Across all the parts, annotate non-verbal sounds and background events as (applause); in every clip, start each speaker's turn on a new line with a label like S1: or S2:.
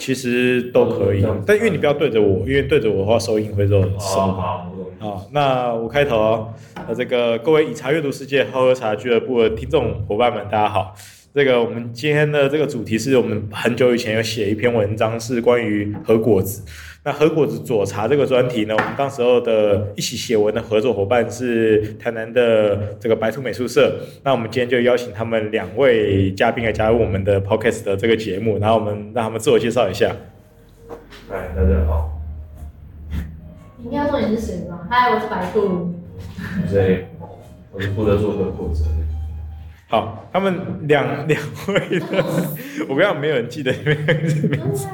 S1: 其实都可以，但因为你不要对着我，因为对着我的话收音会肉很深。好，那我开头哦，那这个各位以茶阅读世界喝喝茶俱乐部的听众伙伴们，大家好。这个我们今天的这个主题是我们很久以前有写一篇文章，是关于核果子。那核果子左茶这个专题呢，我们当时候的一起写文的合作伙伴是台南的这个白兔美术社。那我们今天就邀请他们两位嘉宾来加入我们的 Podcast 的这个节目，然后我们让他们自我介绍一下。
S2: 嗨，大家好。
S3: 你应该说你是谁吗？嗨，我是白兔。
S2: 谁？(laughs) 我是负责做核果子的。
S1: 好，他们两 (laughs) 两位的，我不要没有人记得你们名字。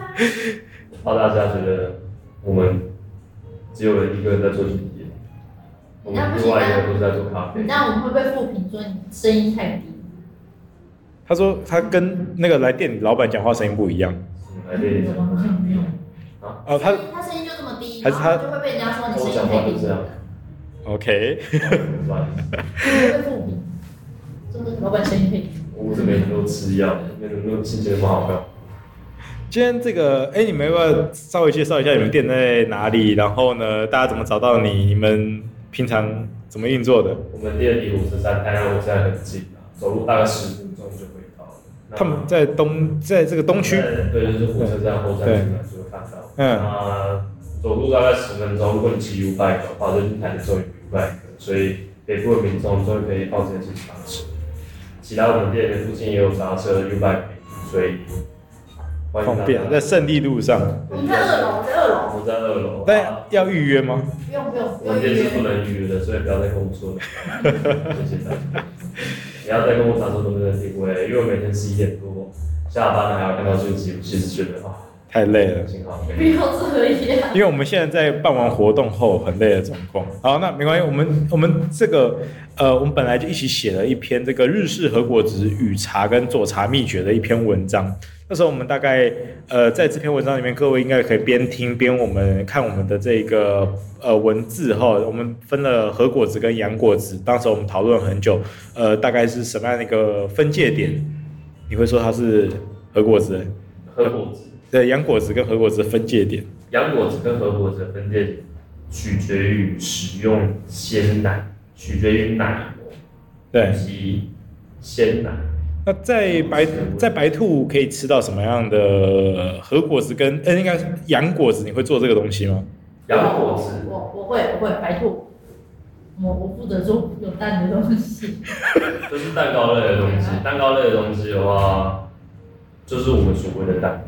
S2: 怕大家觉得我们只有一个人在做经验，我们另外一个都是在做咖啡。
S3: 那我们会不会负评说你声音太低？
S1: 他说他跟那个来店里老板讲话声音不一样。
S2: 来店里
S1: 啊？哦，他
S3: 他声音就这么低，
S1: 还是他
S3: 就会被人家说你声音太低。
S2: 这样。
S1: OK。
S3: 老板声音太低。
S2: 我这边都吃药，那种那种心情不好看。
S1: 今天这个，哎，你们要不要稍微介绍一下你们店在哪里？然后呢，大家怎么找到你？你们平常怎么运作的？
S2: 我们店离火车站，台南火车站很近啊，走路大概十分钟就可以到。
S1: 他们在东，在这个东区。
S2: 对，就是火车站后站就会看到。嗯。啊，走路大概十分钟，如果你骑 U-bike 的话，就是台南州有 U-bike，所以北部的民众都可以靠这些自行车。其他我们店的附近也有刹车 U-bike，所以。
S1: 方便，在胜利路上。
S3: 我们在二楼，在二楼。
S2: 我在二楼。
S1: 但要预约吗？
S3: 不用不用。
S2: 我们店是不能预约的，所以不要再跟我说了。(laughs) 谢谢大家。不要再跟我讲说能不能定位，因为我每天十一点多下班了还要看到这个节目，其实觉得啊
S1: 太累了。
S3: 不要这样。
S1: 因为我们现在在办完活动后很累的状况。好，那没关系，我们我们这个呃，我们本来就一起写了一篇这个日式和果子与茶跟做茶秘诀的一篇文章。那时候我们大概呃，在这篇文章里面，各位应该可以边听边我们看我们的这个呃文字哈。我们分了和果子跟洋果子，当时我们讨论很久，呃，大概是什么样的一个分界点？你会说它是和果子？
S2: 和果子。
S1: 对，洋果子跟核果子的分界点。
S2: 洋果子跟核果子的分界点取决于使用鲜奶，取决于奶
S1: 对，
S2: 以及鲜奶。
S1: 那在白在白兔可以吃到什么样的核果子跟呃，应该是洋果子？你会做这个东西吗？
S2: 洋果子，
S3: 我我会我会白兔，我我负责做有蛋的东西。(laughs)
S2: 这是蛋糕类的东西，蛋糕类的东西的话，就是我们所谓的蛋。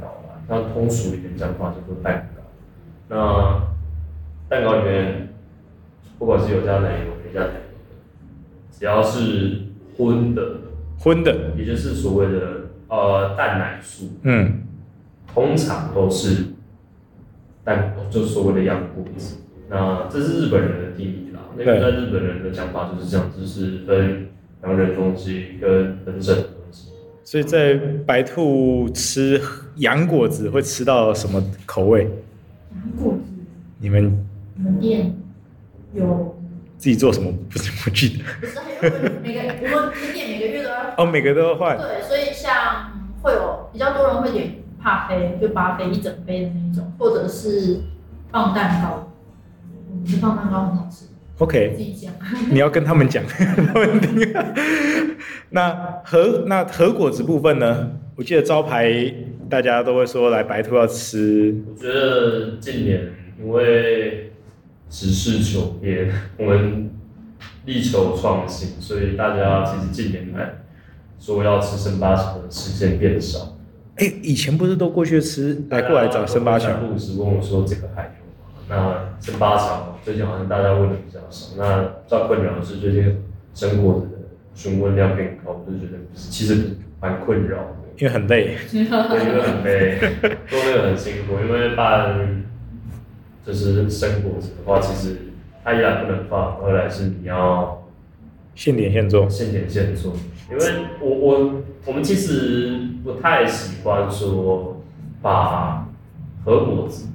S2: 那通俗一点讲话叫做蛋糕。那蛋糕里面，不管是有加奶油没加奶油的，只要是荤的。
S1: 荤的，
S2: 也就是所谓的呃蛋奶素，
S1: 嗯，
S2: 通常都是蛋，就是所谓的洋果子。那这是日本人的定义啦，那个在日本人的讲法就是这样，就是分洋人东西跟本省的东西。
S1: 所以在白兔吃洋果子会吃到什么口味？
S3: 洋果子，
S1: 你们
S3: 你们店有？
S1: 自己做什么不是不记得？
S3: 每个我们店每个月都要
S1: 哦，每个都要换。
S3: 对，所以像会有比较多人会点帕菲，就巴菲一整杯的那种，或者是放蛋糕。嗯，放蛋糕很好吃。
S1: OK。
S3: 自己讲。
S1: 你要跟他们讲，他们听。那和那和果子部分呢？我记得招牌大家都会说来白兔要吃。
S2: 我觉得近年因为。实事求变，我们力求创新，所以大家其实近年来说要吃生八桥的时间变少。
S1: 哎、欸，以前不是都过去吃，来过来找生八桥？
S2: 护士问我说这个还？那生八桥最近好像大家问的比较少。那最困扰的是最近生果子的询问量变高，我就觉得其实蛮困扰的。
S1: 因为很累。
S2: 对，因为很累，做那个很辛苦，因为办就是生果子的话，其实它一来不能放，二来是你要
S1: 现点现做，
S2: 现点现做。因为我我我们其实不太喜欢说把和果子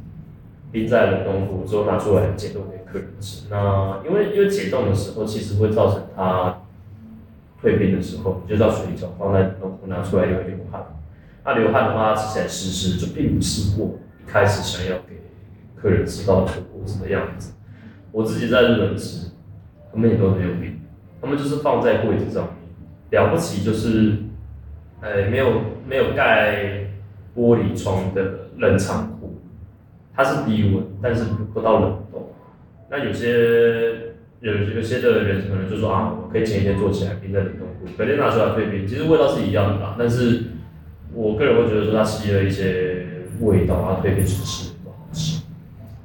S2: 冰在冷冻库之后拿出来解冻给客人吃。那因为因为解冻的时候，其实会造成它退冰的时候，就到水里头放在冷冻库拿出来又会流汗。那流汗的话，吃起来湿湿，就并不是我一开始想要给客人吃到的果子的样子。我自己在日本吃，他们也都没有冰，他们就是放在柜子上面。了不起就是，呃，没有没有盖玻璃窗的冷藏，它是低温，但是不到冷冻。那有些有有些的人可能就说啊，我可以前一天做起来冰在冷冻库，隔天拿出来退冰，其实味道是一样的吧？但是我个人会觉得说它吸了一些味道，它退冰出吃不好吃。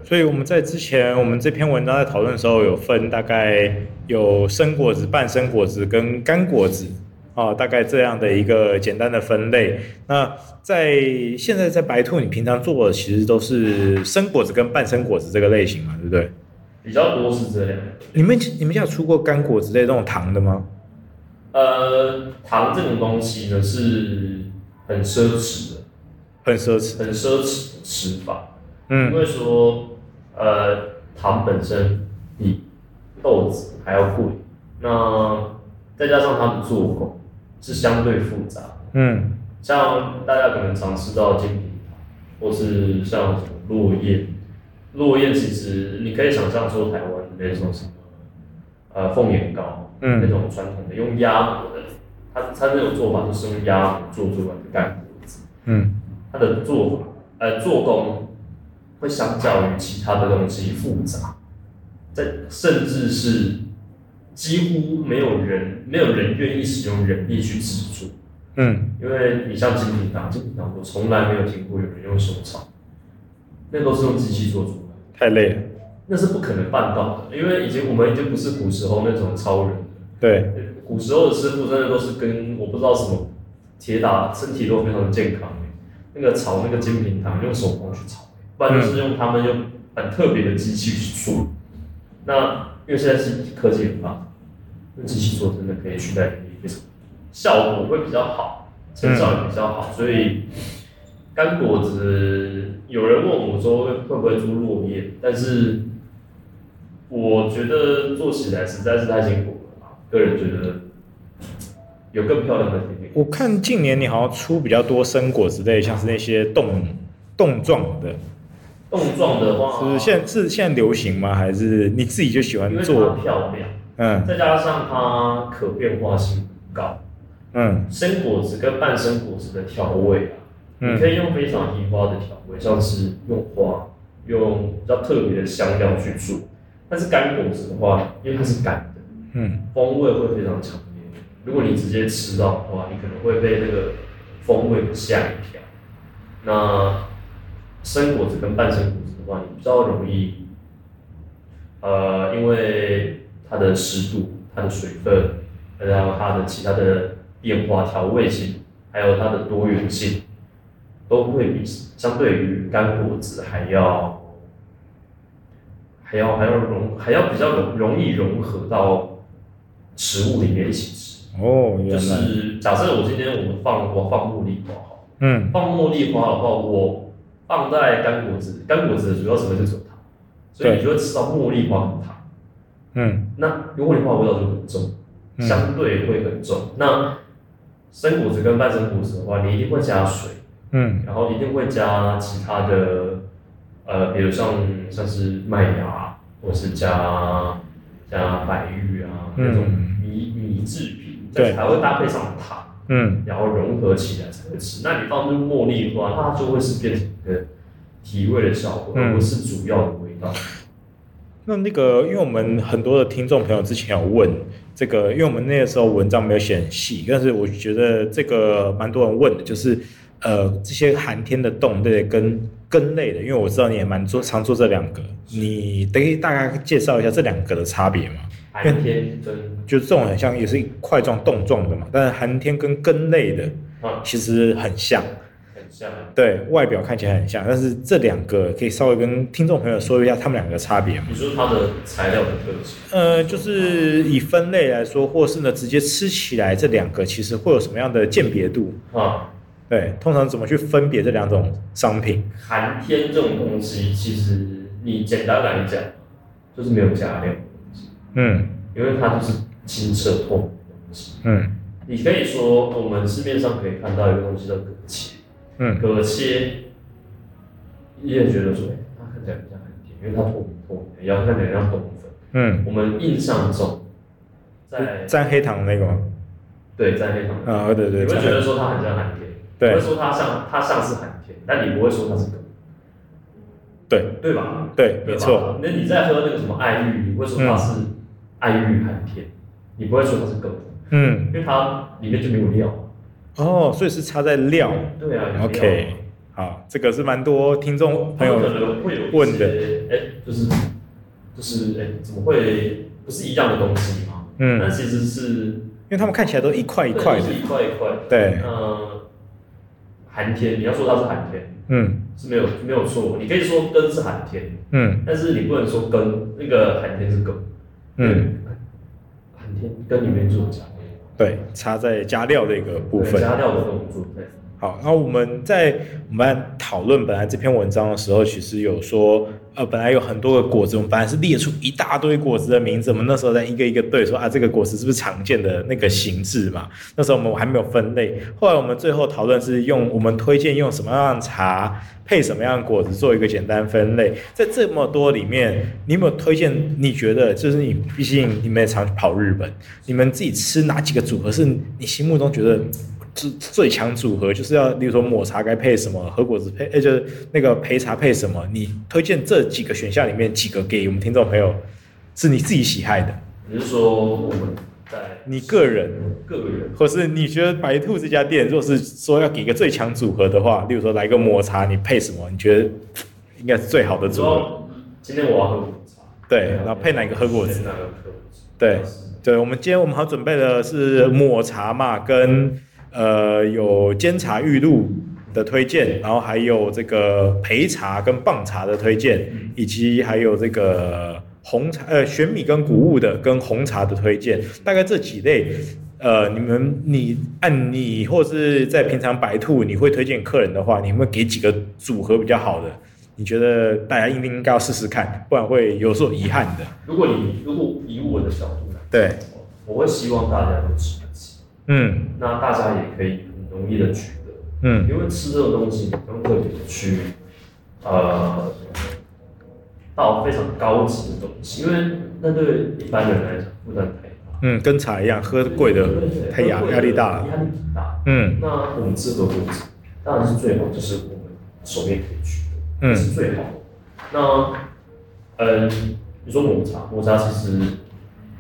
S1: 所以我们在之前我们这篇文章在讨论的时候，有分大概有生果子、半生果子跟干果子啊，大概这样的一个简单的分类。那在现在在白兔，你平常做的其实都是生果子跟半生果子这个类型嘛，对不对？
S2: 比较多是这样。
S1: 你们你们家有出过干果子类这种糖的吗？
S2: 呃，糖这种东西呢是很奢侈的，
S1: 很奢侈，
S2: 很奢侈的吃法。
S1: 嗯，
S2: 因为说。呃，糖本身比豆子还要贵，那再加上它的做工是相对复杂。嗯，像大家可能常吃到金平糖，或是像什么落雁，落雁其实你可以想象说台湾那种什么，呃，凤眼糕，嗯，那种传统的用压模的，它它那种做法就是用压模做出来的干果子。嗯，它的做法，呃，做工。会相较于其他的东西复杂，在甚至是几乎没有人没有人愿意使用人力去制作，嗯，因为你像精品糖，精品糖我从来没有听过有人用手炒，那都是用机器做出来，
S1: 太累了，
S2: 那是不可能办到的，因为已经我们已经不是古时候那种超人。了，
S1: 对，
S2: 古时候的师傅真的都是跟我不知道什么铁打，身体都非常的健康，那个炒那个精品糖用手工去炒。不然就是用他们用很特别的机器去做，那因为现在是科技很发达，用机器做真的可以取代人力，效果会比较好，成效也比较好。所以干果子有人问我说会不会做落叶，但是我觉得做起来实在是太辛苦了，个人觉得有更漂亮的甜点。
S1: 我看近年你好像出比较多生果子类，像是那些冻冻状的。
S2: 冻状的话，
S1: 是现是现在流行吗？还是你自己就喜欢做？
S2: 漂亮，嗯，再加上它可变化性高，嗯，生果子跟半生果子的调味啊，嗯，你可以用非常移花的调味，像是用花，用比较特别的香料去做。但是干果子的话，因为它是干的，嗯，风味会非常强烈。如果你直接吃到的话，你可能会被那个风味吓一跳。那生果子跟半生果子的话，你比较容易，呃，因为它的湿度、它的水分，还有它的其他的变化调味性，还有它的多元性，都会比相对于干果子还要还要还要融还要比较容容易融合到食物里面一起吃。
S1: 哦，
S2: 就是假设我今天我们放我放茉莉花哈，嗯，放茉莉花的话，我。放在干果子，干果子的主要成分就是有糖，所以你就会吃到茉莉花很糖。嗯，那茉莉花的味道就很重，相对会很重。嗯、那生果子跟半生果子的话，你一定会加水，嗯，然后一定会加其他的，呃，比如像像是麦芽，或是加加白玉啊、嗯、那种米米制品，对，还会搭配上糖。嗯，然后融合起来才会吃。那你放入茉莉花，它就会是变成一个提味的效果，而不是主要的味道。
S1: 那那个，因为我们很多的听众朋友之前有问这个，因为我们那个时候文章没有写很细，但是我觉得这个蛮多人问的，就是呃这些寒天的洞对跟根类的，因为我知道你也蛮做常做这两个，你得以大概介绍一下这两个的差别吗？
S2: 寒天跟
S1: 就是这种很像也是块状冻状的嘛，但是寒天跟根类的其实很像。
S2: 很像。
S1: 对，外表看起来很像，但是这两个可以稍微跟听众朋友说一下他们两个差别吗？
S2: 你说它的材料的特性？
S1: 呃，就是以分类来说，或是呢直接吃起来，这两个其实会有什么样的鉴别度？
S2: 啊，
S1: 对，通常怎么去分别这两种商品？
S2: 寒天这种东西，其实你简单来讲，就是没有加料的东西。
S1: 嗯，
S2: 因为它就是清澈透明的东西。
S1: 嗯，
S2: 你可以说我们市面上可以看到一个东西叫葛切。
S1: 嗯，
S2: 葛切，你也觉得说，它看起来比较很甜，因为它透明透明，然后看起来像冬粉。
S1: 嗯，
S2: 我们印象中，在
S1: 蘸黑糖的那个吗？
S2: 对，蘸黑糖。
S1: 啊，对对。
S2: 你会觉得说它很像寒天，
S1: 对，
S2: 会说它像它像是寒天，但你不会说它是狗。
S1: 对，
S2: 对吧？
S1: 对，没错。
S2: 那你在喝那个什么爱玉，你会说它是爱玉寒天，你不会说它是狗。
S1: 嗯，
S2: 因为它里面就没有料。
S1: 哦，所以是差在料。
S2: 对啊。
S1: OK，好，这个是蛮多听众朋友
S2: 可能会有
S1: 问的，
S2: 哎，就是就是哎，怎么会不是一样的东西吗？
S1: 嗯，
S2: 那其实是
S1: 因为他们看起来都一块一块的，
S2: 一块一块。
S1: 对。
S2: 呃，寒天，你要说它是寒天，
S1: 嗯，
S2: 是没有没有错，你可以说根是寒天，
S1: 嗯，
S2: 但是你不能说根那个寒天是根，
S1: 嗯，
S2: 寒天根里面就有加。
S1: 对，插在加料的一个部分。
S2: 加料的部分。
S1: 好，那我们在我们讨论本来这篇文章的时候，其实有说，呃，本来有很多个果子，我们本来是列出一大堆果子的名字，我们那时候在一个一个对说啊，这个果子是不是常见的那个形制嘛？那时候我们还没有分类。后来我们最后讨论是用我们推荐用什么样的茶配什么样的果子做一个简单分类。在这么多里面，你有没有推荐？你觉得就是你，毕竟你们也常跑日本，你们自己吃哪几个组合是你心目中觉得？是最强组合，就是要，例如说抹茶该配什么，和果子配，哎，就是那个焙茶配什么？你推荐这几个选项里面几个给我们听众朋友，是你自己喜爱的？
S2: 你是说我们在
S1: 你个人，
S2: 个人，
S1: 或是你觉得白兔这家店，如果是说要给一个最强组合的话，例如说来一个抹茶，你配什么？你觉得应该是最好的组合？
S2: 今天我要喝抹茶，
S1: 对，然后配哪个和果子？
S2: 哪个和果子？
S1: 对，对，我们今天我们好准备的是抹茶嘛，跟。呃，有煎茶玉露的推荐，然后还有这个焙茶跟棒茶的推荐，以及还有这个红茶呃玄米跟谷物的跟红茶的推荐，大概这几类，呃，你们你按你或是在平常白兔你会推荐客人的话，你会给几个组合比较好的？你觉得大家应不应该要试试看，不然会有所遗憾的。
S2: 如果你如果以我的角度来，
S1: 对，
S2: 我会希望大家都吃。
S1: 嗯，那
S2: 大家也可以很容易的取得，嗯，因为吃这个东西，你不用特别的去，呃，到非常高级的东西，因为那对一般人来讲负担太大。
S1: 嗯，跟茶一样，喝贵的太压压力大了。
S2: 压力大。
S1: 嗯，
S2: 那我们吃和果子，当然是最好，就是我们手边可以取得，嗯，是最好的。那，嗯，你说抹茶，抹茶其实。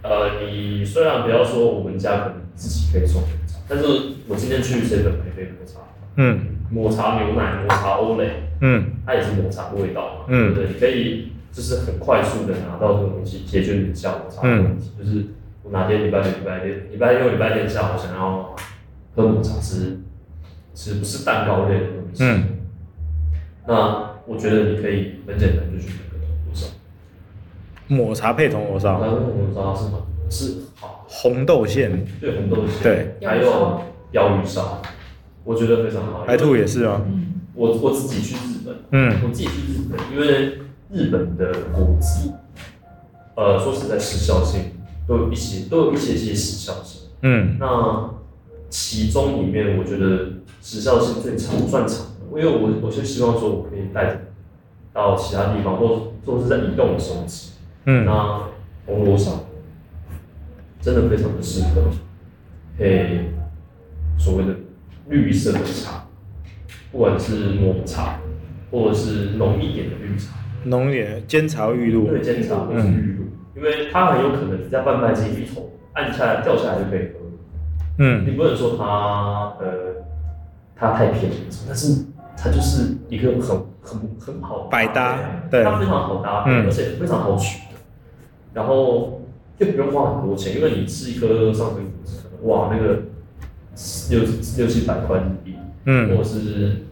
S2: 呃，你虽然不要说我们家可能自己可以做抹茶，但是我今天去 seven 买杯抹茶，嗯，抹茶牛奶、抹茶欧蕾，嗯，它也是抹茶的味道嘛，嗯，对，你可以就是很快速的拿到这个东西，解决你下午茶的问题，嗯、就是我哪天礼拜六、礼拜天、礼拜六、礼拜天下午想要喝抹茶吃，吃不是蛋糕类的东西，嗯，那我觉得你可以很简单就去。
S1: 抹茶配铜锣烧，
S2: 铜锣烧是吗？是好。
S1: 红豆馅，
S2: 对红豆馅，
S1: 对，
S2: 还有鲷鱼烧，我觉得非常好。
S1: 白兔也是啊？
S2: 我我自己去日本，嗯，我自己去日本，因为日本的果子，呃，说实在时效性都有一些，都有一些些时效性，嗯，那其中里面我觉得时效性最长算长的，因为我我就希望说我可以带着到其他地方，或者说是在移动的时候吃。嗯，那铜锣烧真的非常的适合配所谓的绿色的茶，不管是抹茶或者是浓一点的绿茶，
S1: 浓一点煎茶玉露，
S2: 对，煎茶或是玉露，嗯、因为它很有可能你在贩卖机一头按下来掉下来就可以喝，嗯，你不能说它呃它太便宜，但是它就是一个很很很好
S1: 百搭，对，
S2: 它非常好搭配，嗯、而且非常好取。然后就不用花很多钱，因为你吃一颗上等果子，哇，那个六六七百块日币，
S1: 嗯，
S2: 或是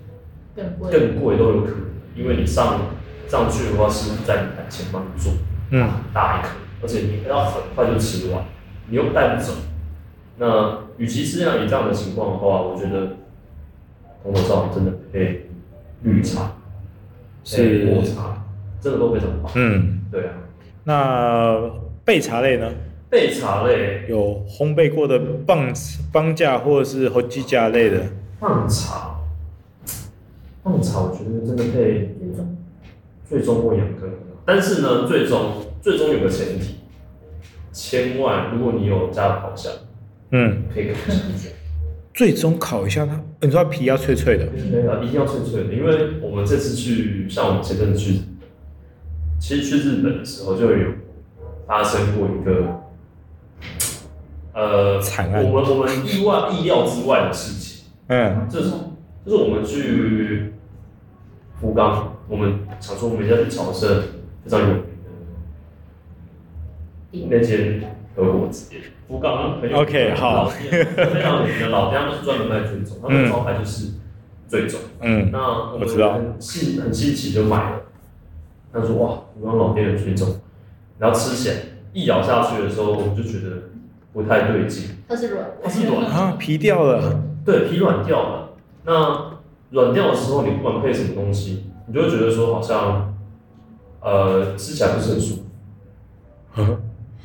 S3: 更贵，
S2: 更贵都有可能，因为你上上去的话是在你台前帮你做，
S1: 嗯，
S2: 大一颗，而且你要很快就吃完，你又带不走。那与其是像你这样的情况的话，我觉得红头上真的配绿茶，配果茶，真的都非常棒。
S1: 嗯，
S2: 对啊。
S1: 那焙茶类呢？
S2: 焙茶类
S1: 有烘焙过的棒棒架或者是和鸡架类的。
S2: 棒茶，棒茶我觉得真的配最终或养根，但是呢，最终最终有个前提，千万如果你有加烤箱。
S1: 嗯，
S2: 可以烤一下。(laughs)
S1: 最终烤一下它，你说它皮要脆脆的。
S2: 对啊，一定要脆脆的，因为我们这次去，像我们前阵子去，其实去日本的时候就有发生过一个，呃，
S1: 惨案。
S2: 我们我们意外意料之外的事情。
S1: 嗯。
S2: 这是就是我们去福冈，我们想说我们要去朝圣非常有名的那间。和果子店，福冈很有
S1: OK 好，
S2: 非常有名的老店，他们是专门卖最种，他们的招牌就是最种。嗯，那我知道，很新很新奇就买了。他说哇，福冈老店的最种，然后吃起来一咬下去的时候，我就觉得不太对劲。
S3: 它是软，
S2: 它是软
S1: 啊，皮掉了。
S2: 对，皮软掉了。那软掉的时候，你不管配什么东西，你就会觉得说好像，呃，吃起来不是很舒服。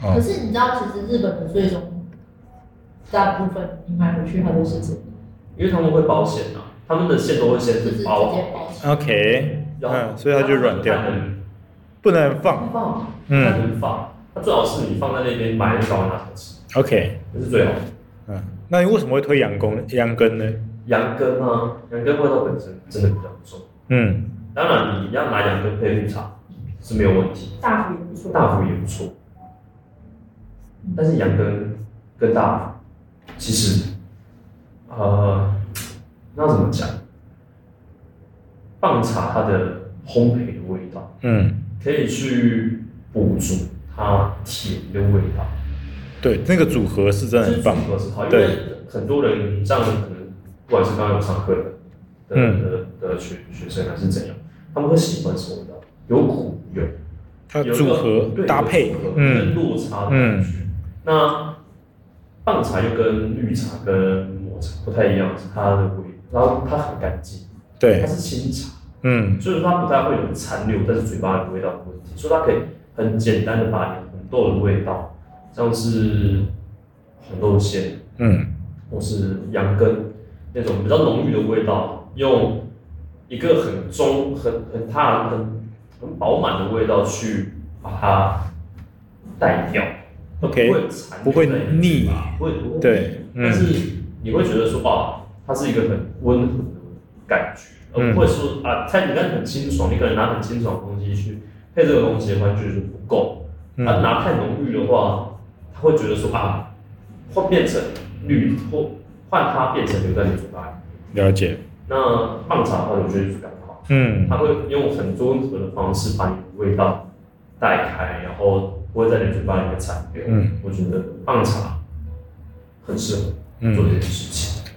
S3: 可是你知道，其实日本的最终大部分你买回去它都是这样，
S2: 因为他们会保险啊，他们的线都会先包
S3: 好。
S1: OK，嗯，所以它就软掉，不能放，
S2: 放，嗯，不能放，它最好是你放在那边买一包拿回吃。
S1: OK，
S2: 这是最好的。
S1: 嗯，那你为什么会推羊羹？羊羹呢？
S2: 羊羹啊，羊羹味道本身真的比较不错。嗯，当然你要拿羊羹配绿茶是没有问题，
S3: 大福也不错，
S2: 大福也不错。但是羊羹跟大福，其实，呃，那怎么讲？棒茶它的烘焙的味道，嗯，可以去补足它甜的味道。
S1: 对，那个组合是真的很棒。
S2: 组合是好，因为很多人像可能不管是刚刚有上课的的的的学学生还是怎样，他们会喜欢什么味道？有苦有，
S1: 它组合搭配，
S2: 嗯，落差的感觉。那棒茶又跟绿茶跟抹茶不太一样，是它的味，然后它很干净，
S1: 对，
S2: 它是清茶，
S1: 嗯，
S2: 所以说它不太会有残留，但是嘴巴里的味道的问题，所以它可以很简单的把你红豆的味道，像是红豆馅，嗯，或是羊羹那种比较浓郁的味道，用一个很中、很很大、很很饱满的味道去把它带掉。
S1: OK，不会腻，
S2: 不会不会，
S1: 对，
S2: 但是你会觉得说啊，它是一个很温和的感觉，而不会说啊，它你看很清爽，你可能拿很清爽的东西去配这个东西的话，就不够。啊，拿太浓郁的话，他会觉得说啊，会变成绿，或换它变成留在你嘴巴里。
S1: 了解。
S2: 那棒茶的话，我觉得就是刚好，嗯，它会用很温和的方式把你的味道带开，然后。不会在你嘴巴里面残留。嗯，我觉得棒茶很适合做这件事情。嗯、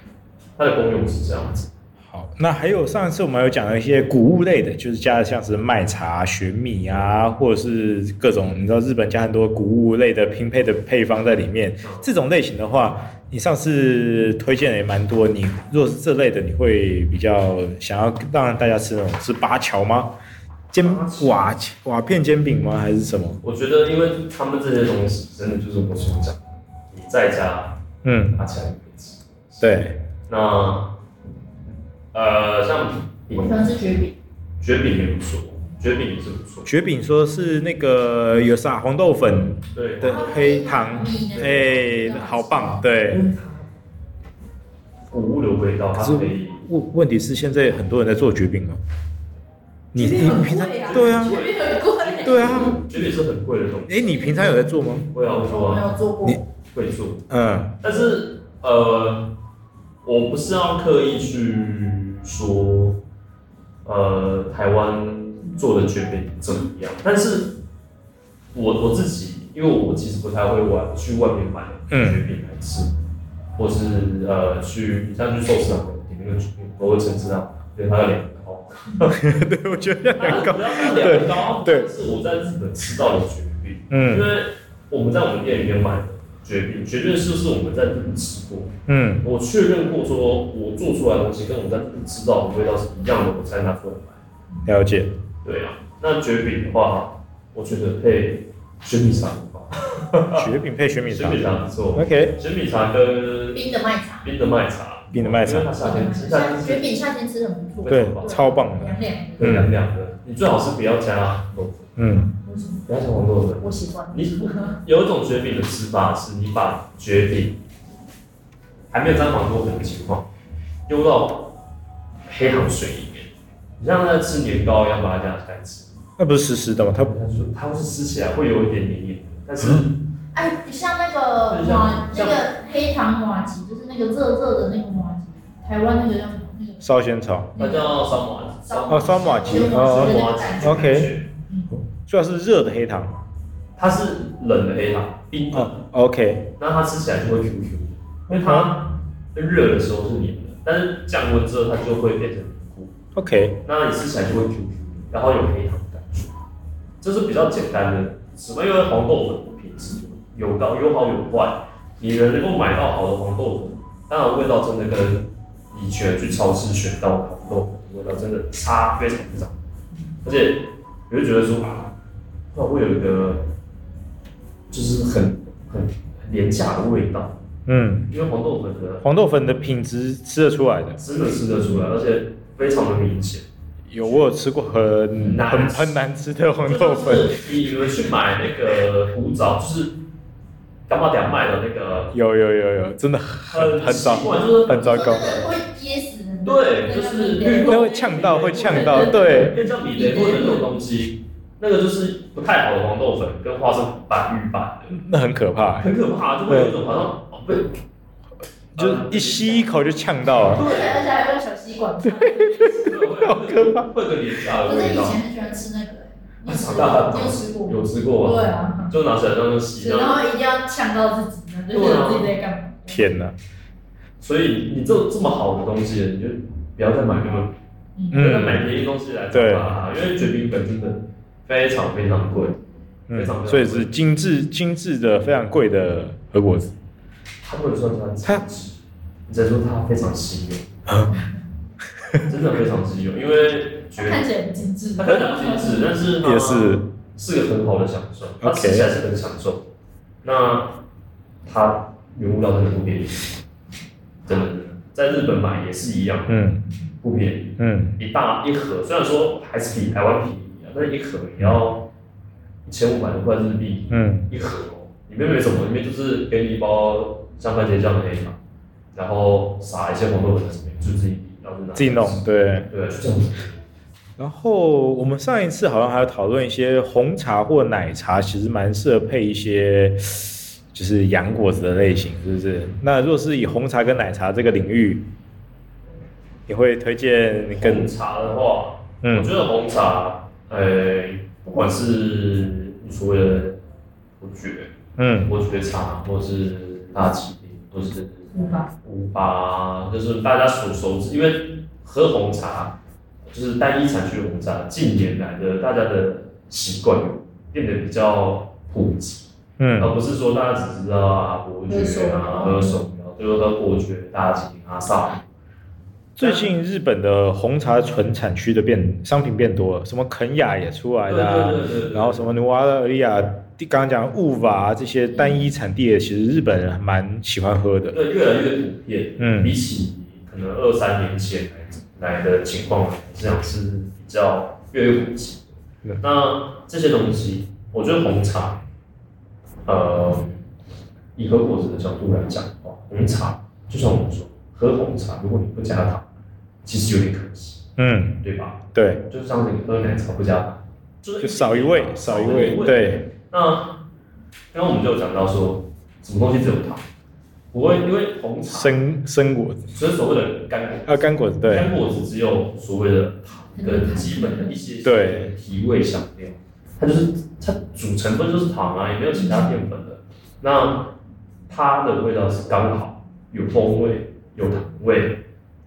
S2: 它的功用是这样子。
S1: 好，那还有上一次我们有讲了一些谷物类的，就是加的像是麦茶、玄米啊，或者是各种你知道日本加很多谷物类的拼配的配方在里面。嗯、这种类型的话，你上次推荐的也蛮多。你如果是这类的，你会比较想要让大家吃那种是八桥吗？煎瓦瓦片煎饼吗？还是什么？
S2: 我觉得，因为他们这些东西真的就是我所讲，你在家，嗯，拿起来可以吃。
S1: 对，
S2: 那呃，像
S3: 饼，我喜欢吃卷饼，
S2: 卷饼也不错，卷饼也是不错。
S1: 卷饼说是那个有撒红豆粉，
S2: 对
S1: 的黑糖，哎，好棒，对。
S2: 谷物的味道，它可以。
S1: 问问题是现在很多人在做卷饼吗？你你平常对啊，
S3: 蕨饼很贵，
S1: 对啊，
S2: 绝饼是很贵的东西。
S1: 哎，你平常有在做吗？
S2: 会啊，我做啊，
S3: 没有做过。
S2: 你会做，嗯，但是呃，我不是要刻意去说，呃，台湾做的卷饼怎么样，但是我我自己，因为我其实不太会玩去外面买卷饼来吃，或是呃去你像去寿司郎点那个我会称之啊，因为它的两高。(laughs)
S1: 对，我觉得两高。
S2: 对，是我在日本吃到的绝饼。嗯，因为我们在我们店里面买的绝饼，绝对是是我们在日本吃过。嗯，我确认过说，我做出来的东西跟我在日本吃到的味道是一样的，我才拿出来卖。
S1: 了解。
S2: 对啊，那绝饼的话，我觉得配雪米茶很棒。
S1: 绝饼配雪米茶，
S2: 雪米茶不错。
S1: OK。
S2: 雪米茶跟
S3: 冰的麦茶，
S2: 冰的麦茶，
S1: 冰的麦茶。
S2: 夏天吃，夏天
S3: 雪饼夏天吃很不错。
S1: 对，超棒的。
S3: 凉凉，
S2: 对，凉凉的。你最好是不要加豆腐。嗯。不要加黄豆粉。
S3: 我习惯。
S2: 你有一种绝饼的吃法是，你把绝饼还没有沾黄豆粉的情况，丢到黑糖水里面，你像在吃年糕一样把它这样开吃。
S1: 那不是湿湿的吗？它
S2: 它会是吃起来会有一点黏黏的，但是，
S3: 哎，像那个麻那个黑糖麻吉，就是那个热热的那个麻吉，台湾那个叫什么？那个
S1: 烧仙草，
S2: 那叫烧麻吉。
S1: 哦，烧麻吉，哦，OK，主要是热的黑糖，
S2: 它是冷的黑糖，冰的
S1: ，OK，
S2: 那它吃起来就会 Q Q，因为它热的时候是黏的，但是降温之后它就会变成凝固
S1: ，OK，
S2: 那你吃起来就会 Q Q，然后有黑糖感觉。这是比较简单的，什么？因为黄豆粉的品质有高有好有坏，你能够买到好的黄豆粉，当然味道真的跟以前去超市选到的黄豆粉味道真的差非常非常，而且你会觉得说啊，会会有一个就是很很廉价的味道，嗯，因为黄豆粉的
S1: 黄豆粉的品质吃得出来的，
S2: 真的吃得出来，而且非常的明显。
S1: 有，我有吃过很很很难吃的黄豆粉。
S2: 你们去买那个古早，就是柑仔店卖的那个。
S1: 有有有有，真的很很糟，很糟糕。
S3: 会噎死人。
S2: 对，就是
S1: 那会呛到，会呛到，
S2: 对。像米雷或者那种东西，那个就是不太好的黄豆粉，跟花生拌预拌的。
S1: 那很可怕。
S2: 很可怕，就会有一种好像被，(laughs)
S1: 就是一吸一口就呛到了。
S3: 对，而且还有小吸管。
S2: 好可怕，会个廉价的味道。
S3: 我以前很喜欢吃那个，你吃
S2: 过？
S3: 有吃过？
S2: 有吃过。
S3: 对啊，
S2: 就拿起来当吸。
S3: 然后一定要呛到自己，就觉得自己在干嘛。
S1: 天哪！
S2: 所以你这这么好的东西，你就不要再买那么，不要再买便宜东西来吃它，因为绝饼粉真的非常非常贵，非常。
S1: 所以是精致精致的非常贵的和果子。
S2: 它不能算它精致，你只能说它非常稀有。真的非常稀有，因为
S3: 觉得看起来很精致，
S2: 它看起来很精致，但是
S1: 也是
S2: 是个很好的享受，它吃起来是很享受。那它原物料真的不便宜，真的在日本买也是一样，嗯，不便宜，嗯，一大一盒，虽然说还是比台湾便宜啊，但是一盒也要一千五百多块日币，嗯，一盒哦，里面没什么，里面就是给你一包像番茄酱的黑糖，然后撒一些红豆粉在上面，就自己。
S1: 自己弄，对。
S2: 对，就这样
S1: 然后我们上一次好像还有讨论一些红茶或奶茶，其实蛮适合配一些，就是洋果子的类型，是不是？那若是以红茶跟奶茶这个领域，你会推荐你跟
S2: 红茶的话，嗯，我觉得红茶，呃，不管是你所谓的伯爵，嗯，伯爵茶，或是大吉岭，或是。五八，五八就是大家所熟知，因为喝红茶就是单一产区的红茶，近年来的大家的习惯变得比较普及，嗯，而不是说大家只知道啊伯爵啊喝手摇，就是喝伯爵、大吉岭、阿萨姆。
S1: 最近日本的红茶纯产区的变商品变多了，什么肯雅也出来了，啊，然后什么努瓦尔利亚。刚刚讲雾瓦这些单一产地的，其实日本人还蛮喜欢喝的。
S2: 对，越来越普遍。嗯，比起可能二三年前来来的情况，这样是比较越来越普及。嗯、那这些东西，我觉得红茶，呃，以和果子的角度来讲的话，红茶就像我们说，喝红茶，如果你不加糖，其实有点可惜。嗯，对吧？
S1: 对，
S2: 就像你喝奶茶不加糖，
S1: 就是少一味，少一味。对。
S2: 那刚刚我们就讲到说，什么东西只有糖？不会，因为红茶
S1: 生生果子，
S2: 所以所谓的干果
S1: 啊，干果子对，
S2: 干果子只有所谓的糖跟基本的一些对提味香料，它就是它主成分就是糖啊，也没有其他淀粉的。那它的味道是刚好，有风味，有糖味，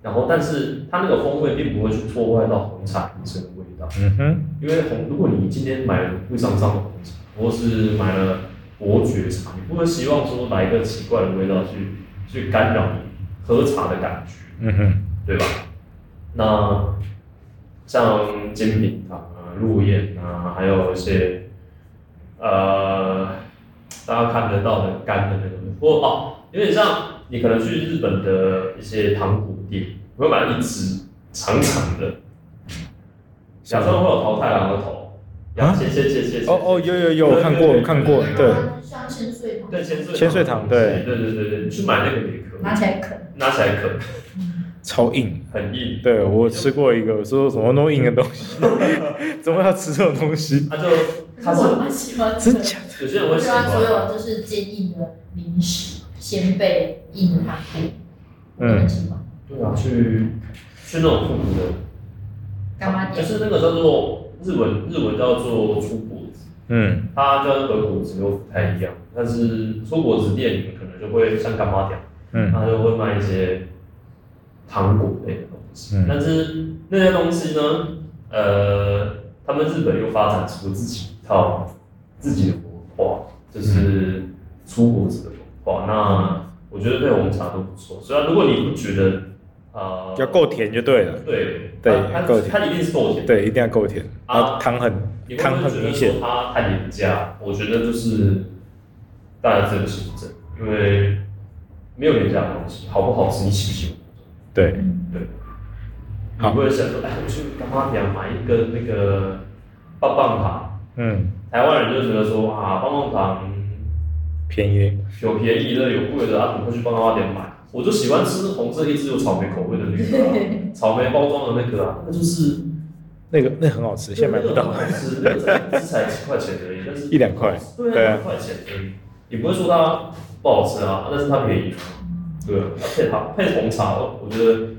S2: 然后但是它那个风味并不会去破坏到红茶本身的味道。
S1: 嗯哼，
S2: 因为红，如果你今天买了会上上的红茶，或是买了伯爵茶，你不会希望说来一个奇怪的味道去去干扰你喝茶的感觉。
S1: 嗯哼，
S2: 对吧？那像金品堂啊、鹿宴啊，还有一些呃大家看得到的干的那种，或哦，有点像你可能去日本的一些糖果店，会买一支长长的，小时候会有桃太郎的头，啊，切切切切，
S1: 哦哦，有有有，看过看过，对，
S3: 像千岁糖，
S2: 对千岁
S1: 千岁糖，对。
S2: 对对对对，你去买那个也可以，
S3: 拿起来啃，
S2: 拿起来啃。
S1: 超硬，
S2: 很硬。
S1: 对，我吃过一个，说什么那么硬的东西，(laughs) 怎么要吃这种东西？
S2: 他就他是
S1: 真假的？
S2: 有些人会喜欢
S3: 所有就是坚硬的零食，鲜贝硬的糖果，
S1: 嗯，
S2: 对啊，去去那种复古的
S3: 干妈店，
S2: 就是那个叫做日文，日文叫做出果子，嗯，它跟和果子又不太一样，但是出果子店里面可能就会像干妈店，嗯，它就会卖一些。糖果类的东西，嗯、但是那些东西呢，呃，他们日本又发展出自己一套自己的文化，就是出果子的文化。嗯、那我觉得对我们茶都不错。虽然如果你不觉得，呃，
S1: 要够甜就对了。
S2: 对
S1: 对，够甜，
S2: 它一定是够甜。
S1: 对，一定要够甜。啊，糖很糖很明显。
S2: 它太廉价，我觉得就是大家这个行政，因为没有廉价的东西，好不好吃你喜不喜欢？
S1: 对
S2: 对，你不会想说，哎，我去干妈店买一根那个棒棒糖。嗯，台湾人就觉得说，啊，棒棒糖
S1: 便宜，
S2: 有便宜的，有贵的，啊，怎么会去棒棒店买？我就喜欢吃红色一支有草莓口味的那个，(laughs) 草莓包装的那个啊，那就是
S1: 那个那很好吃，现在买不到。
S2: 好吃，那个才几块钱而已，但是
S1: 一两块，
S2: 对啊，两块钱而已，也不会说它不好吃啊，但是它便宜。对，配它配红茶，我觉得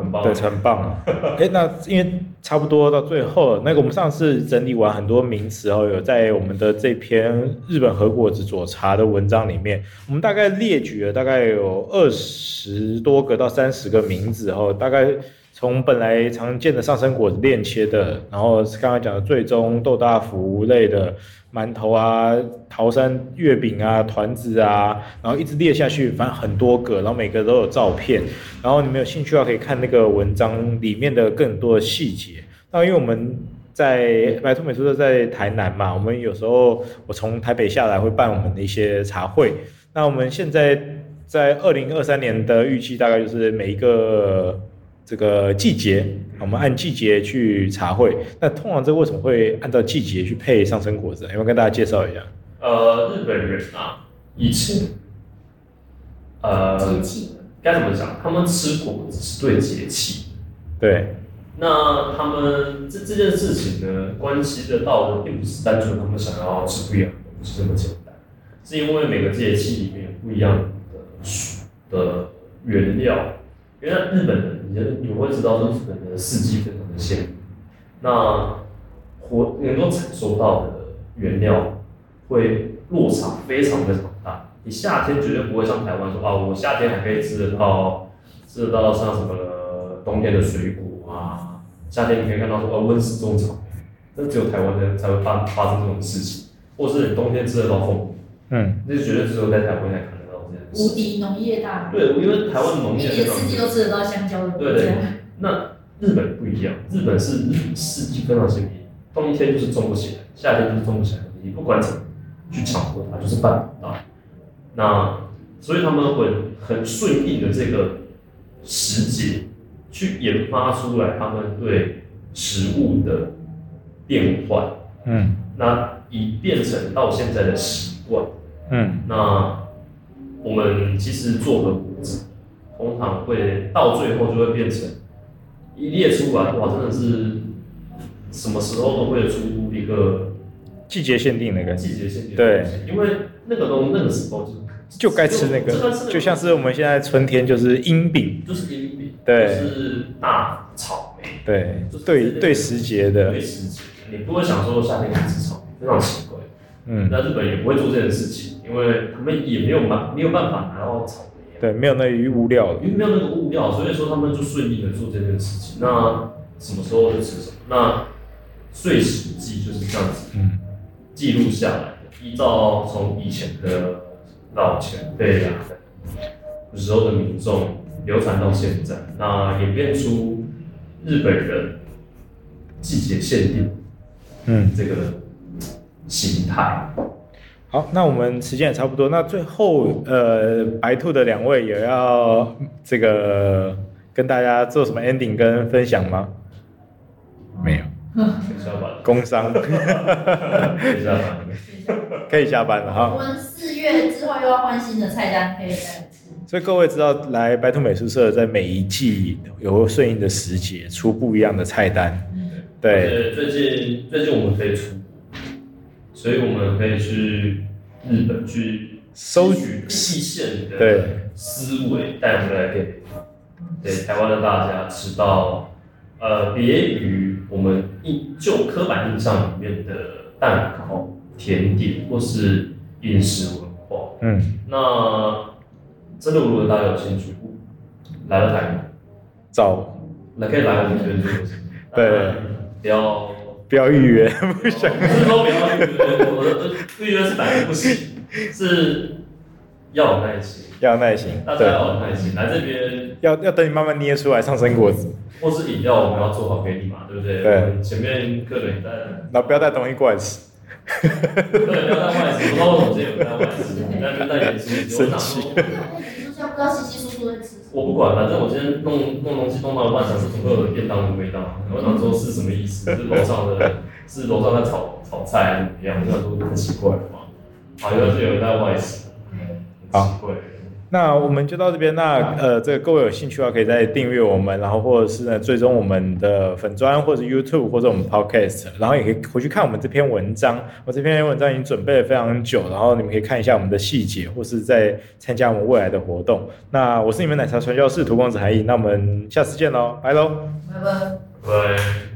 S2: 很棒。
S1: 对，很棒。(laughs) 哎，那因为差不多到最后，那个我们上次整理完很多名词后，有在我们的这篇日本和果子佐茶的文章里面，我们大概列举了大概有二十多个到三十个名字后，大概从本来常见的上生果子链切的，然后刚刚讲的最终豆大福类的。馒头啊，桃山月饼啊，团子啊，然后一直列下去，反正很多个，然后每个都有照片，然后你们有兴趣的话可以看那个文章里面的更多的细节。那因为我们在白兔美术社在台南嘛，我们有时候我从台北下来会办我们的一些茶会。那我们现在在二零二三年的预计大概就是每一个。这个季节，我们按季节去茶会。那通常这为什么会按照季节去配上生果子？要不要跟大家介绍一下？
S2: 呃，日本人啊，以前，呃，该怎么讲？他们吃果子是对节气。
S1: 对。
S2: 那他们这这件事情呢，关系的到的并不是单纯他们想要吃不一样的东西这么简单，是因为每个节气里面有不一样的的原料。原来日本人，你你们会知道，日本的四季非常的鲜明。那活能够采收到的原料会落差非常非常大。你夏天绝对不会像台湾说啊，我夏天还可以吃得到，吃得到像什么冬天的水果啊。夏天你可以看到说啊，温室种草莓，那只有台湾的才会发发生这种事情。或是你冬天吃得到凤梨，嗯，那绝对只有在台湾才看。
S3: 无敌农业大国。
S2: 对，因为台湾农业，一年
S3: 四季都吃得到香蕉的。
S2: 对对。那日本不一样，日本是日四季非常鲜明，冬天就是种不起来，夏天就是种不起来，你不管怎么去抢活它，就是办不到。那所以他们会很顺应的这个时节，去研发出来他们对食物的变换。嗯。那以变成到现在的习惯。嗯。那。我们其实做和果子，通常会到最后就会变成一列出来，哇，真的是什么时候都会出一个
S1: 季节限定那个，
S2: 季节限定
S1: 对，
S2: 因为那个东那个时候
S1: 就就该吃那个，就像是我们现在春天就是樱饼，
S2: 就是樱饼，
S1: 对，
S2: 就是大草莓，
S1: 对，对对时节的，
S2: 对时节，你不会想说夏天吃草莓，非常奇怪，嗯，那日本也不会做这件事情。因为他们也没有办没有办法拿到草莓，
S1: 对，没有那个物料了，
S2: 因为没有那个物料，所以说他们就顺利的做这件事情。那什么时候就吃什么？那岁时记就是这样子，嗯，记录下来的，依照从以前的老前辈啊，古时候的民众流传到现在，那演变出日本人季节限定，嗯，这个形态。
S1: 好，那我们时间也差不多。那最后，呃，白兔的两位也要这个跟大家做什么 ending 跟分享吗？没有，工商，可以下班，可以下班了哈。
S3: 我们四月之后又要换新的菜单，可以。
S1: 所以各位知道，来白兔美术社在每一季有顺应的时节出不一样的菜单。对，
S2: 最近最近我们可以出。所以我们可以去日本去收取细线的思维，带回来给对台湾的大家吃到，呃，别于我们印旧刻板印象里面的蛋糕、甜点或是饮食文化。嗯，那真的，如果大家有兴趣，来到台湾，
S1: 找
S2: 那可以来我们这边做。
S1: 对，
S2: 不要。
S1: 不要预约，不
S2: 想。不是说不要预约，我的预约是百分不行，是要有耐心，
S1: 要有耐心，
S2: 大家要有耐心，来这边
S1: 要要等你慢慢捏出来上升果子，
S2: 或是饮料我们要做好给你嘛，对不对？对。前面客人在，
S1: 那不要带东西过来吃。
S2: 对，不要带外食，我说我之前有带外食，在那边带点吃，
S1: 生气。
S3: 不知道稀稀疏疏的吃。
S2: 我不管，反正我今天弄弄东西弄到一半，想说总会有便当的味道。我想说是什么意思？是楼上的，(laughs) 是楼上在炒炒菜还是怎么样？我想说很奇怪嘛。好，像是有人在外食。很奇怪。
S1: 那我们就到这边。那呃，这个各位有兴趣的话，可以再订阅我们，然后或者是呢追踪我们的粉砖，或者 YouTube，或者我们 Podcast，然后也可以回去看我们这篇文章。我这篇文章已经准备了非常久，然后你们可以看一下我们的细节，或是在参加我们未来的活动。那我是你们奶茶传教士涂公子韩毅，那我们下次见喽，拜喽，
S3: 拜拜，
S2: 拜。